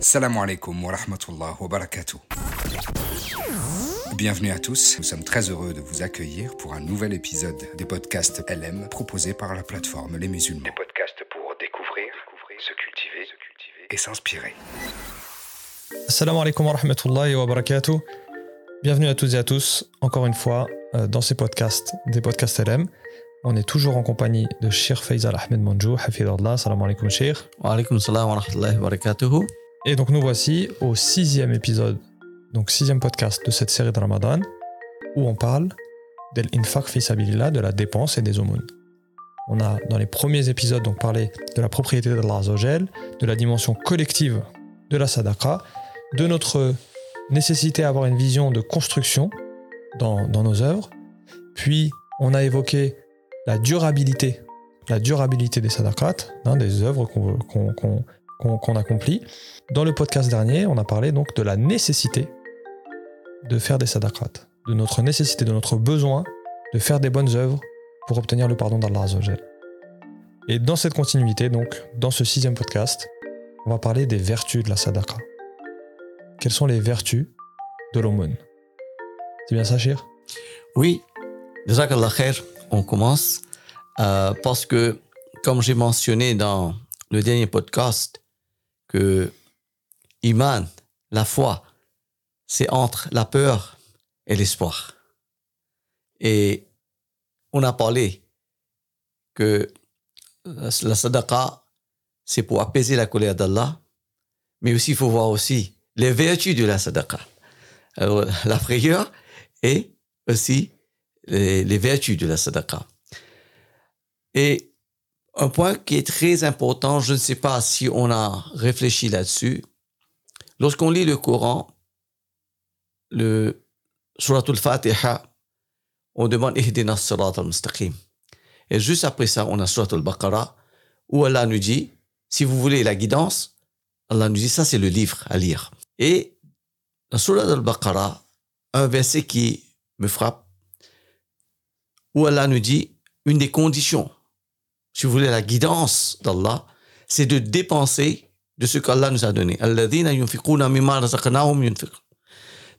Salam alaikum wa rahmatullah wa barakatuh. Bienvenue à tous, nous sommes très heureux de vous accueillir pour un nouvel épisode des podcasts LM proposés par la plateforme Les Musulmans. Des podcasts pour découvrir, se cultiver, se cultiver et s'inspirer. Assalamu alaikum wa rahmatullahi wa barakatuh. Bienvenue à toutes et à tous, encore une fois, euh, dans ces podcasts, des podcasts LM. On est toujours en compagnie de Shir Faisal Ahmed Manjou, Hafidullah. Salam alaikum, Shir. Wa alaikum salam wa rahmatullahi wa barakatuh. Et donc nous voici au sixième épisode, donc sixième podcast de cette série de Ramadan, où on parle de sabilillah, de la dépense et des aumônes. On a dans les premiers épisodes donc parlé de la propriété d'Allah Azzawajal, de la dimension collective de la sadaqa, de notre nécessité d'avoir une vision de construction dans, nos œuvres. Puis on a évoqué la durabilité, la durabilité des sadaqat, hein, des œuvres qu'on- qu'on- accomplit. Dans le podcast dernier, on a parlé donc de la nécessité de faire des sadaqat, de notre nécessité, de notre besoin de faire des bonnes œuvres pour obtenir le pardon d'Allah Azzawajal. Et dans cette continuité, donc, dans ce sixième podcast, on va parler des vertus de la sadaqa. Quelles sont les vertus de l'aumône? C'est bien ça, Shir Oui, Jazakallah khair, on commence euh, parce que, comme j'ai mentionné dans le dernier podcast, que Iman, la foi, c'est entre la peur et l'espoir. Et on a parlé que la sadaqa, c'est pour apaiser la colère d'Allah, mais aussi il faut voir aussi les vertus de la sadaqa. Alors, la prière et aussi les, les vertus de la sadaqa. Et un point qui est très important, je ne sais pas si on a réfléchi là-dessus. Lorsqu'on lit le Coran, le Surat al-Fatiha, on demande sirat al-mustaqim. Et juste après ça, on a Surat al-Baqarah, où Allah nous dit, si vous voulez la guidance, Allah nous dit, ça c'est le livre à lire. Et dans Surat al-Baqarah, un verset qui me frappe, où Allah nous dit une des conditions, si vous voulez la guidance d'Allah, c'est de dépenser de ce qu'Allah nous a donné.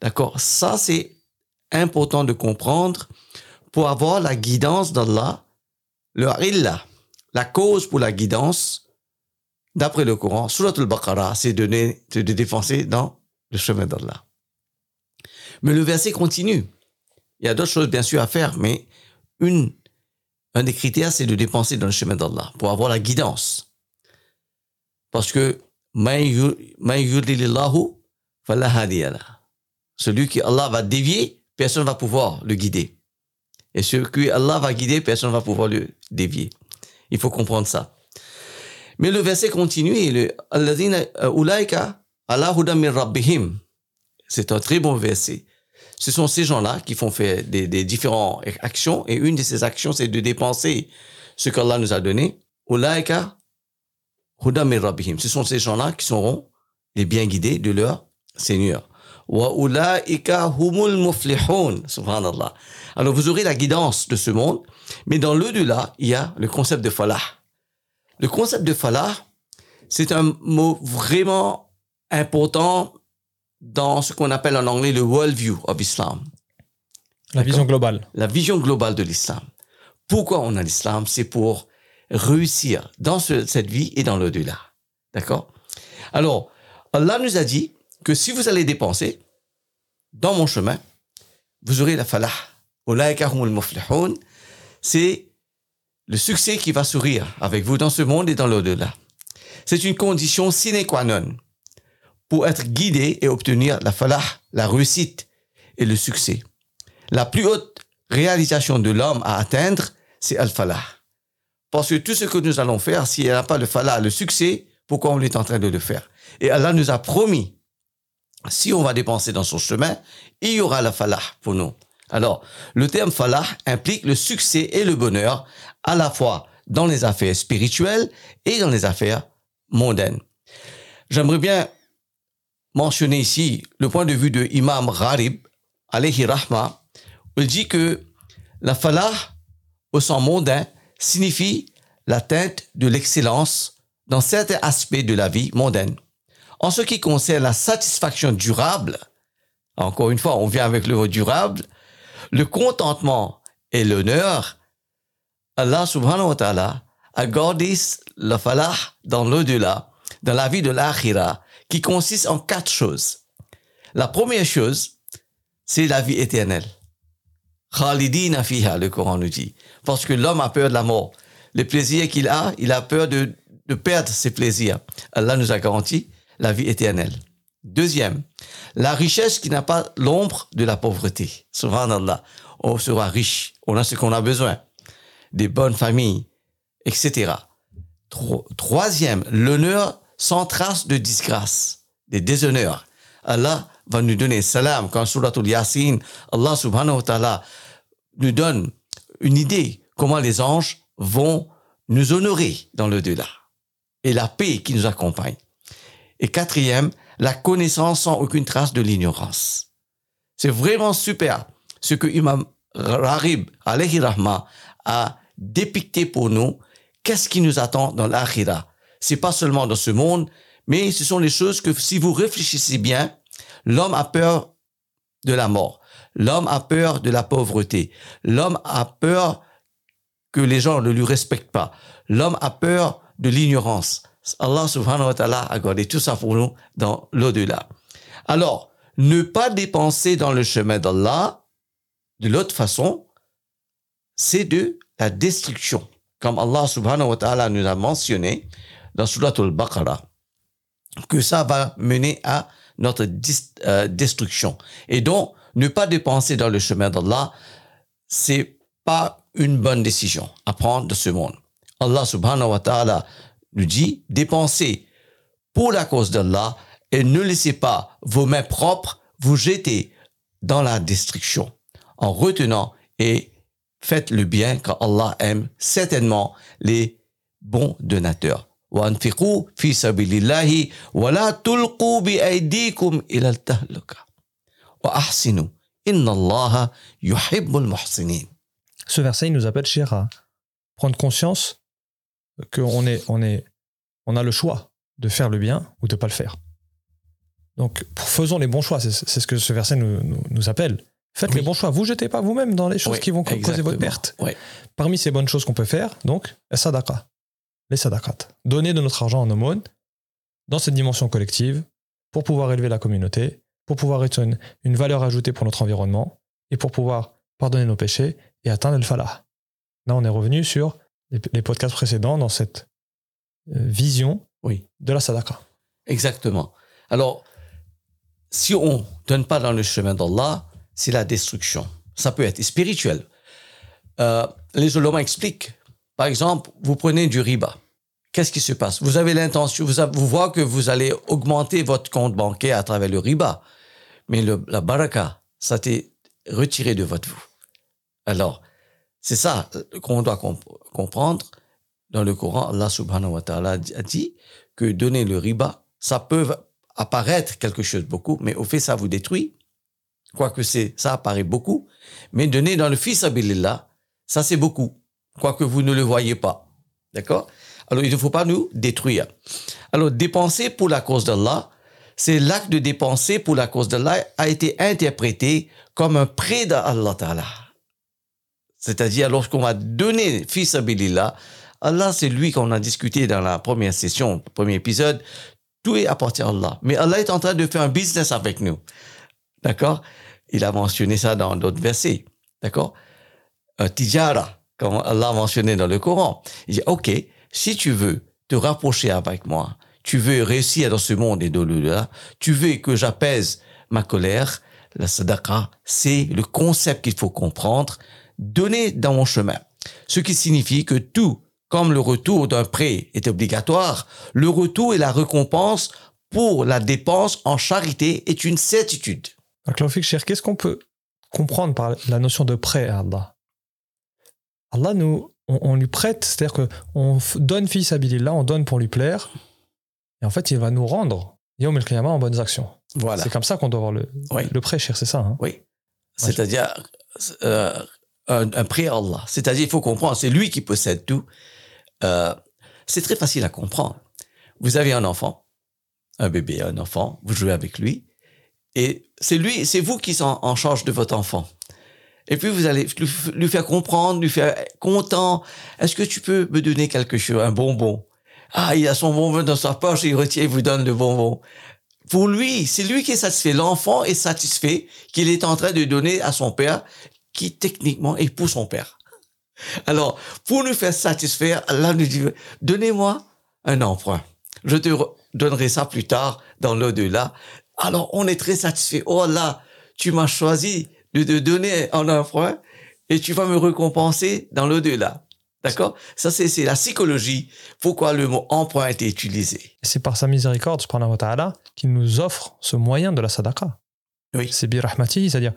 D'accord? Ça, c'est important de comprendre pour avoir la guidance d'Allah, le illa, la cause pour la guidance, d'après le Coran, Surat al-Baqarah, c'est de, de dépenser dans le chemin d'Allah. Mais le verset continue. Il y a d'autres choses, bien sûr, à faire, mais une, un des critères, c'est de dépenser dans le chemin d'Allah pour avoir la guidance. Parce que celui qui Allah va dévier, personne ne va pouvoir le guider. Et celui que Allah va guider, personne ne va pouvoir le dévier. Il faut comprendre ça. Mais le verset continue le euh. C'est un très bon verset. Ce sont ces gens-là qui font faire des, différentes actions et une de ces actions, c'est de dépenser ce qu'Allah nous a donné. Ce sont ces gens-là qui seront les bien guidés de leur Seigneur. Alors vous aurez la guidance de ce monde, mais dans l'au-delà, il y a le concept de falah. Le concept de falah, c'est un mot vraiment important dans ce qu'on appelle en anglais le worldview of Islam, La vision globale. la vision globale de l'islam. Pourquoi on a l'islam? C'est pour réussir dans ce- cette vie et dans l'au-delà. D'accord? Alors, Allah nous a dit que si vous allez dépenser dans mon chemin, vous aurez la falah. C'est le succès qui va sourire avec vous dans ce monde et dans l'au-delà. C'est une condition sine qua non pour être guidé et obtenir la falah, la réussite et le succès. La plus haute réalisation de l'homme à atteindre, c'est al-falah. Parce que tout ce que nous allons faire, s'il n'y a pas le falah, le succès, pourquoi on est en train de le faire? Et Allah nous a promis, si on va dépenser dans son chemin, il y aura la falah pour nous. Alors, le terme falah implique le succès et le bonheur à la fois dans les affaires spirituelles et dans les affaires mondaines. J'aimerais bien mentionner ici le point de vue de Imam Gharib, alayhi rahma, où il dit que la falah au sens mondain signifie l'atteinte de l'excellence dans certains aspects de la vie mondaine. En ce qui concerne la satisfaction durable, encore une fois, on vient avec le mot durable, le contentement et l'honneur, Allah subhanahu wa ta'ala a le falah dans l'au-delà, dans la vie de l'akhira, qui consiste en quatre choses. La première chose, c'est la vie éternelle. Khalidina fiha, le Coran nous dit. Parce que l'homme a peur de la mort. Les plaisirs qu'il a, il a peur de, de perdre ses plaisirs. Allah nous a garanti la vie éternelle. Deuxième, la richesse qui n'a pas l'ombre de la pauvreté. Subhanallah. On sera riche. On a ce qu'on a besoin. Des bonnes familles, etc. Troisième, l'honneur sans trace de disgrâce, des déshonneurs. Allah va nous donner salam quand Suratul Yasin, Allah subhanahu wa ta'ala nous donne une idée comment les anges vont nous honorer dans le delà et la paix qui nous accompagne. Et quatrième, la connaissance sans aucune trace de l'ignorance. C'est vraiment super ce que Imam Rarib, alayhi rahma, a dépicté pour nous. Qu'est-ce qui nous attend dans l'akhira? C'est pas seulement dans ce monde, mais ce sont les choses que si vous réfléchissez bien, l'homme a peur de la mort. L'homme a peur de la pauvreté. L'homme a peur que les gens ne lui respectent pas. L'homme a peur de l'ignorance. Allah subhanahu wa ta'ala a gardé tout ça pour nous dans l'au-delà. Alors, ne pas dépenser dans le chemin d'Allah, de l'autre façon, c'est de la destruction. Comme Allah subhanahu wa ta'ala nous a mentionné dans Surat al-Baqarah, que ça va mener à notre euh, destruction. Et donc, ne pas dépenser dans le chemin d'Allah, c'est pas une bonne décision à prendre de ce monde. Allah subhanahu wa ta'ala nous dit, dépensez pour la cause d'Allah et ne laissez pas vos mains propres vous jeter dans la destruction en retenant et faites le bien car Allah aime certainement les bons donateurs. Ce verset il nous appelle cher à prendre conscience qu'on est, on est, on a le choix de faire le bien ou de pas le faire. Donc, faisons les bons choix. C'est ce que ce verset nous, nous, appelle. Faites les bons choix. Vous jetez pas vous-même dans les choses qui vont causer votre perte. Parmi ces bonnes choses qu'on peut faire, donc, sadaqa, les sadaqat. Donner de notre argent en aumône dans cette dimension collective pour pouvoir élever la communauté, pour pouvoir être une, une valeur ajoutée pour notre environnement et pour pouvoir pardonner nos péchés et atteindre le falah. Là, on est revenu sur les, podcasts précédents dans cette euh, vision oui. de la sadaqa. Exactement. Alors, si on ne donne pas dans le chemin d'Allah, c'est la destruction. Ça peut être spirituel. Euh, les ulama expliquent. Par exemple, vous prenez du riba. Qu'est-ce qui se passe? Vous avez l'intention, vous, vous voyez que vous allez augmenter votre compte bancaire à travers le riba. Mais le, la baraka, ça été retiré de votre vous. Alors, c'est ça euh, qu'on doit comprendre. Dans le Coran, Allah subhanahu wa ta'ala a dit que donner le riba, ça peut apparaître quelque chose beaucoup, mais au fait, ça vous détruit. Quoique ça apparaît beaucoup. Mais donner dans le fils abilillah, ça c'est beaucoup. Quoique vous ne le voyez pas. D'accord? Alors, il ne faut pas nous détruire. Alors, dépenser pour la cause d'Allah, c'est l'acte de dépenser pour la cause d'Allah a été interprété comme un prêt d'Allah Ta'ala. C'est-à-dire, lorsqu'on va donner fils Abilillah, Allah, c'est lui qu'on a discuté dans la première session, premier épisode. Tout est apporté à Allah. Mais Allah est en train de faire un business avec nous. D'accord? Il a mentionné ça dans d'autres versets. D'accord? Tijara, comme Allah mentionné dans le Coran. Il dit, OK, si tu veux te rapprocher avec moi, tu veux réussir dans ce monde et de là, tu veux que j'apaise ma colère, la sadaqa, c'est le concept qu'il faut comprendre donner dans mon chemin. Ce qui signifie que tout, comme le retour d'un prêt est obligatoire, le retour et la récompense pour la dépense en charité est une certitude. qu'est-ce qu'on peut comprendre par la notion de prêt Allah? Allah nous, on, lui prête, c'est-à-dire qu'on donne fils à là, on donne pour lui plaire, et en fait, il va nous rendre Yom el en bonnes actions. Voilà. C'est comme ça qu'on doit voir le, le prêt, cher, c'est ça hein Oui. C'est-à-dire, euh, un, un prêt à Allah. C'est-à-dire, il faut comprendre, c'est lui qui possède tout. Euh, c'est très facile à comprendre. Vous avez un enfant, un bébé, un enfant, vous jouez avec lui, et c'est lui, c'est vous qui sont en charge de votre enfant. Et puis vous allez lui faire comprendre, lui faire content. Est-ce que tu peux me donner quelque chose, un bonbon? Ah, il a son bonbon dans sa poche, il retient, il vous donne le bonbon. Pour lui, c'est lui qui est satisfait. L'enfant est satisfait qu'il est en train de donner à son père, qui techniquement est pour son père. Alors, pour nous faire satisfaire, Allah nous dit, donnez-moi un emprunt. Je te donnerai ça plus tard dans l'au-delà. Alors, on est très satisfait. Oh Allah, tu m'as choisi de te donner un emprunt et tu vas me récompenser dans l'au-delà. D'accord? Ça, c'est la psychologie. Pourquoi le mot emprunt a été utilisé? C'est par sa miséricorde, subhanahu wa ta'ala, qu'il nous offre ce moyen de la sadaqa. Oui. C'est birahmati, c'est-à-dire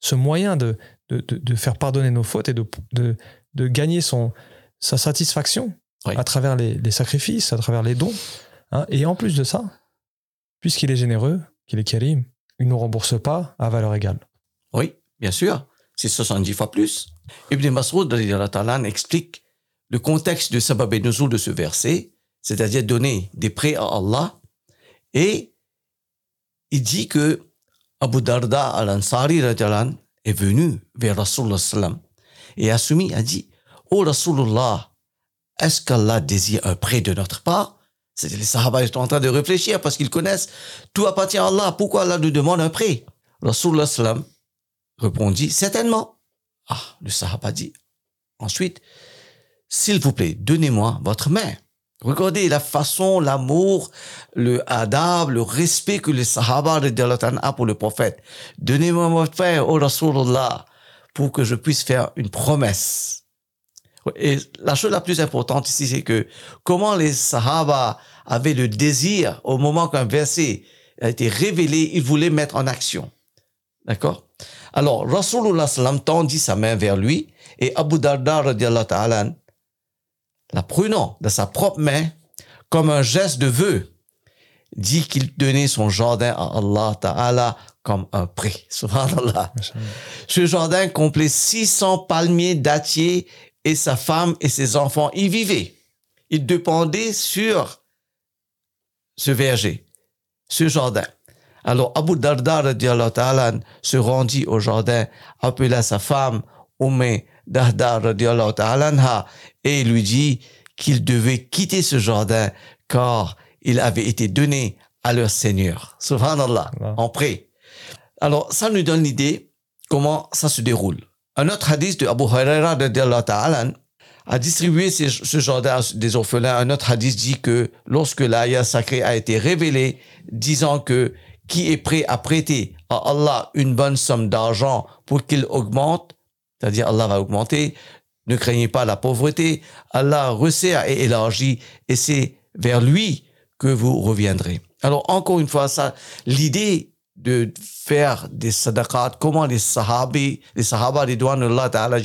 ce moyen de, de, de, faire pardonner nos fautes et de, de, de gagner son, sa satisfaction à travers les, les, sacrifices, à travers les dons. Hein. Et en plus de ça, puisqu'il est généreux, qu'il est karim, il ne nous rembourse pas à valeur égale. Bien sûr. C'est 70 fois plus. Ibn Mas'ud explique le contexte de sabab et de ce verset, c'est-à-dire donner des prêts à Allah. Et il dit que Abu Darda al-Ansari est venu vers Rasulullah et a soumis, a dit, Oh Rasulullah, est-ce qu'Allah désire un prêt de notre part? C'est les Sahaba sont en train de réfléchir parce qu'ils connaissent tout appartient à Allah. Pourquoi Allah nous demande un prêt? Rasulullah répondit, certainement. Ah, le Sahaba dit, ensuite, s'il vous plaît, donnez-moi votre main. Regardez la façon, l'amour, le adab, le respect que les Sahaba a pour le prophète. Donnez-moi votre main, oh Rasulullah, pour que je puisse faire une promesse. Et la chose la plus importante ici, c'est que comment les Sahaba avaient le désir, au moment qu'un verset a été révélé, ils voulaient mettre en action. D'accord? Alors, Rasulullah sallam tendit sa main vers lui et Abu Darda ta'ala, la prenant de sa propre main comme un geste de vœu, dit qu'il donnait son jardin à Allah ta'ala comme un. Subhanallah. Ce jardin complait 600 palmiers dattiers et sa femme et ses enfants y vivaient. Ils dépendaient sur ce verger, ce jardin. Alors Abu Darda se rendit au jardin, appela sa femme Umm Darda et lui dit qu'il devait quitter ce jardin car il avait été donné à leur Seigneur. Subhanallah, en prêt. Alors ça nous donne l'idée comment ça se déroule. Un autre hadith de Abu Huraira a distribué ce jardin des orphelins. Un autre hadith dit que lorsque l'ayah sacrée a été révélée, disant que qui est prêt à prêter à Allah une bonne somme d'argent pour qu'il augmente, c'est-à-dire Allah va augmenter, ne craignez pas la pauvreté, Allah resserre et élargit, et c'est vers lui que vous reviendrez. Alors encore une fois, ça, l'idée de faire des sadaqat, comment les sahabis, les sahaba, les Allah ta'ala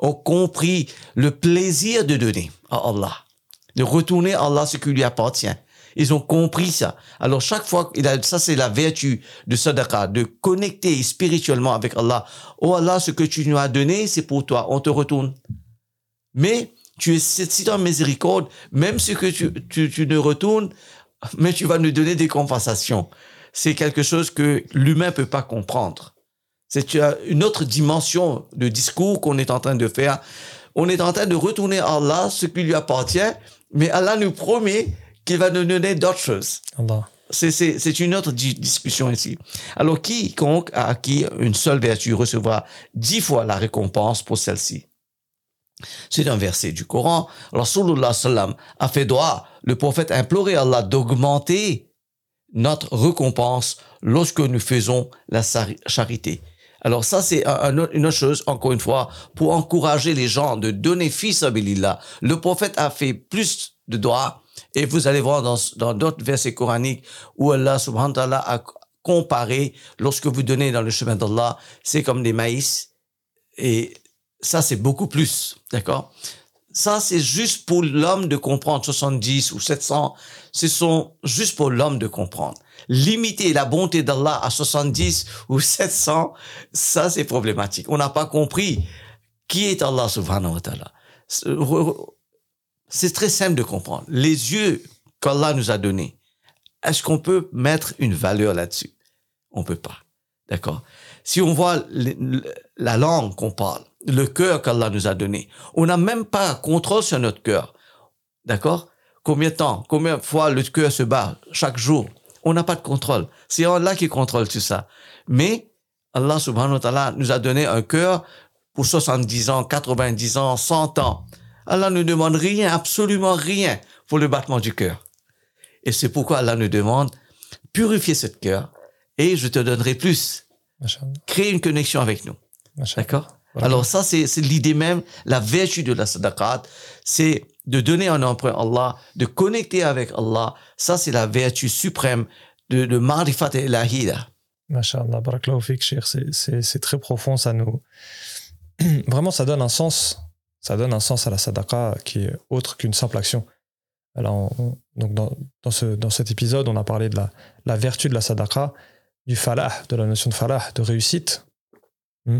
ont compris le plaisir de donner à Allah, de retourner à Allah ce qui lui appartient. Ils ont compris ça. Alors chaque fois, ça c'est la vertu de sadaqa, de connecter spirituellement avec Allah. Oh Allah, ce que tu nous as donné, c'est pour toi. On te retourne. Mais tu es si dans miséricorde, même ce que tu, tu, tu ne retournes, mais tu vas nous donner des compensations. C'est quelque chose que l'humain peut pas comprendre. C'est une autre dimension de discours qu'on est en train de faire. On est en train de retourner à Allah ce qui lui appartient, mais Allah nous promet qu'il va nous donner d'autres choses. C'est une autre discussion ici. Alors, quiconque a acquis une seule vertu recevra dix fois la récompense pour celle-ci. C'est un verset du Coran. Rasulullah sallam a fait droit. Le prophète a imploré Allah d'augmenter notre récompense lorsque nous faisons la charité. Alors ça, c'est une autre chose, encore une fois, pour encourager les gens de donner fils à. Le prophète a fait plus de droits et vous allez voir dans d'autres versets coraniques où Allah subhanahu wa ta'ala a comparé, lorsque vous donnez dans le chemin d'Allah, c'est comme des maïs. Et ça, c'est beaucoup plus. D'accord? Ça, c'est juste pour l'homme de comprendre. 70 ou 700, ce sont juste pour l'homme de comprendre. Limiter la bonté d'Allah à 70 ou 700, ça, c'est problématique. On n'a pas compris qui est Allah subhanahu wa ta'ala c'est très simple de comprendre. Les yeux qu'Allah nous a donnés, est-ce qu'on peut mettre une valeur là-dessus? On peut pas. D'accord? Si on voit la langue qu'on parle, le cœur qu'Allah nous a donné, on n'a même pas contrôle sur notre cœur. D'accord? Combien de temps Combien de fois le cœur se bat chaque jour? On n'a pas de contrôle. C'est Allah qui contrôle tout ça. Mais Allah subhanahu wa ta'ala nous a donné un cœur pour 70 ans, 90 ans, 100 ans. Allah ne demande rien, absolument rien pour le battement du cœur. Et c'est pourquoi Allah nous demande, purifier ce cœur et je te donnerai plus. Créer une connexion avec nous. D'accord Alors ça, c'est l'idée même, la vertu de la sadaqat, c'est de donner un emprunt à Allah, de connecter avec Allah. Ça, c'est la vertu suprême de, de marifat et lahida. Masha'Allah, c'est très profond, ça nous... Vraiment, ça donne un sens, ça donne un sens à la sadaqa qui est autre qu'une simple action. Donc dans, dans, ce, dans cet épisode, on a parlé de la, la vertu de la sadaqa, du falah, de la notion de falah, de réussite, hmm,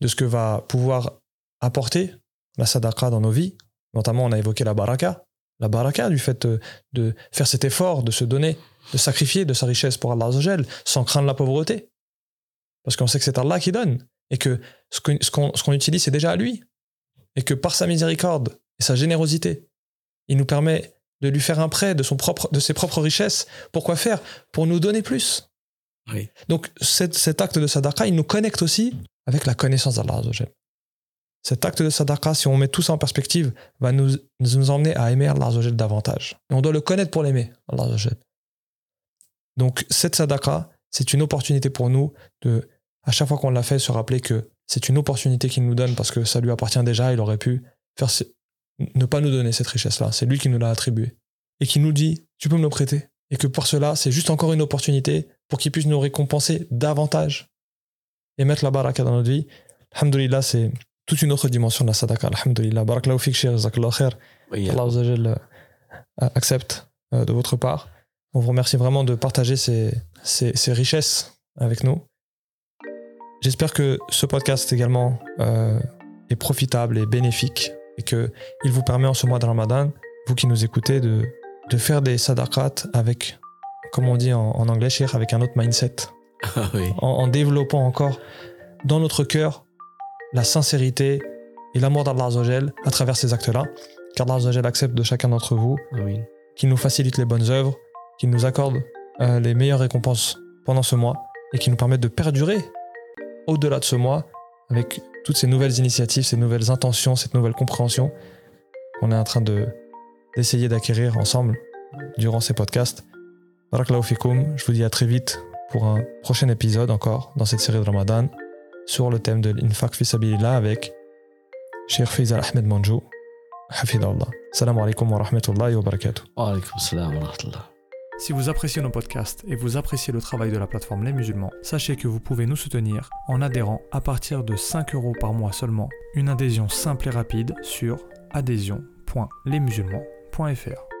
de ce que va pouvoir apporter la sadaqa dans nos vies. Notamment, on a évoqué la baraka, la baraka du fait de, faire cet effort, de se donner, de sacrifier de sa richesse pour Allah sans craindre la pauvreté. Parce qu'on sait que c'est Allah qui donne et que ce qu'on utilise, c'est déjà à lui. Et que par sa miséricorde et sa générosité, il nous permet de lui faire un prêt de, son propre, de ses propres richesses. Pourquoi faire? Pour nous donner plus. Donc cet, acte de sadaqa, il nous connecte aussi avec la connaissance d'Allah. Cet acte de sadaqa, si on met tout ça en perspective, va nous, nous emmener à aimer Allah davantage. Et on doit le connaître pour l'aimer, Allah Donc cette sadaqa, c'est une opportunité pour nous de, à chaque fois qu'on l'a fait, se rappeler que c'est une opportunité qu'il nous donne parce que ça lui appartient déjà, il aurait pu faire ne pas nous donner cette richesse-là. C'est lui qui nous l'a attribuée. Et qui nous dit, tu peux me le prêter. Et que pour cela, c'est juste encore une opportunité pour qu'il puisse nous récompenser davantage et mettre la baraka dans notre vie. Alhamdulillah, c'est toute une autre dimension de la sadaqa. Alhamdulillah. Barakallahu fik, khair. Allah accepte euh, de votre part. On vous remercie vraiment de partager ces, ces, richesses avec nous. J'espère que ce podcast également euh, est profitable et bénéfique et qu'il vous permet en ce mois de Ramadan, vous qui nous écoutez, de, de faire des sadaqat avec, comme on dit en, anglais, avec un autre mindset. Ah en, développant encore dans notre cœur la sincérité et l'amour d'Allah à travers ces actes-là. Car Allah accepte de chacun d'entre vous, oui. qu'il nous facilite les bonnes œuvres, qu'il nous accorde euh, les meilleures récompenses pendant ce mois et qui nous permettent de perdurer au-delà de ce mois avec toutes ces nouvelles initiatives, ces nouvelles intentions, cette nouvelle compréhension qu'on est en train de, d'essayer d'acquérir ensemble durant ces podcasts. Barakallahu je vous dis à très vite pour un prochain épisode encore dans cette série de Ramadan sur le thème de l'infaq avec Cheikh Faisal Ahmed Manjou. Hafidallah. Salam alaikum wa rahmatullahi wa barakatuh. Wa alaikum salam wa rahmatullah. Si vous appréciez nos podcasts et vous appréciez le travail de la plateforme Les Musulmans, sachez que vous pouvez nous soutenir en adhérant à partir de 5 euros par mois seulement. Une adhésion simple et rapide sur adhésion.lesmusulmans.fr.